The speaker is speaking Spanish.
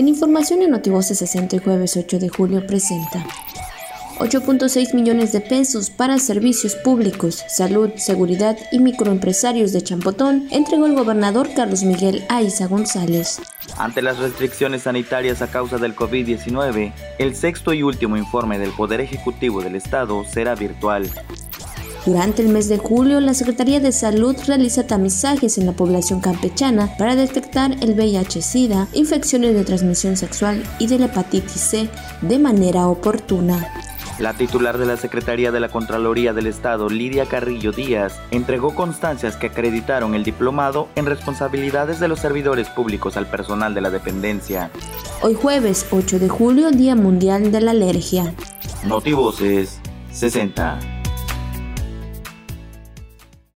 En información en Notivoce 60 jueves 8 de julio presenta 8.6 millones de pesos para servicios públicos, salud, seguridad y microempresarios de Champotón entregó el gobernador Carlos Miguel Aiza González. Ante las restricciones sanitarias a causa del COVID-19, el sexto y último informe del Poder Ejecutivo del Estado será virtual. Durante el mes de julio, la Secretaría de Salud realiza tamizajes en la población campechana para detectar el VIH-Sida, infecciones de transmisión sexual y de la hepatitis C de manera oportuna. La titular de la Secretaría de la Contraloría del Estado, Lidia Carrillo Díaz, entregó constancias que acreditaron el diplomado en responsabilidades de los servidores públicos al personal de la dependencia. Hoy jueves 8 de julio, Día Mundial de la Alergia. Notivoces 60.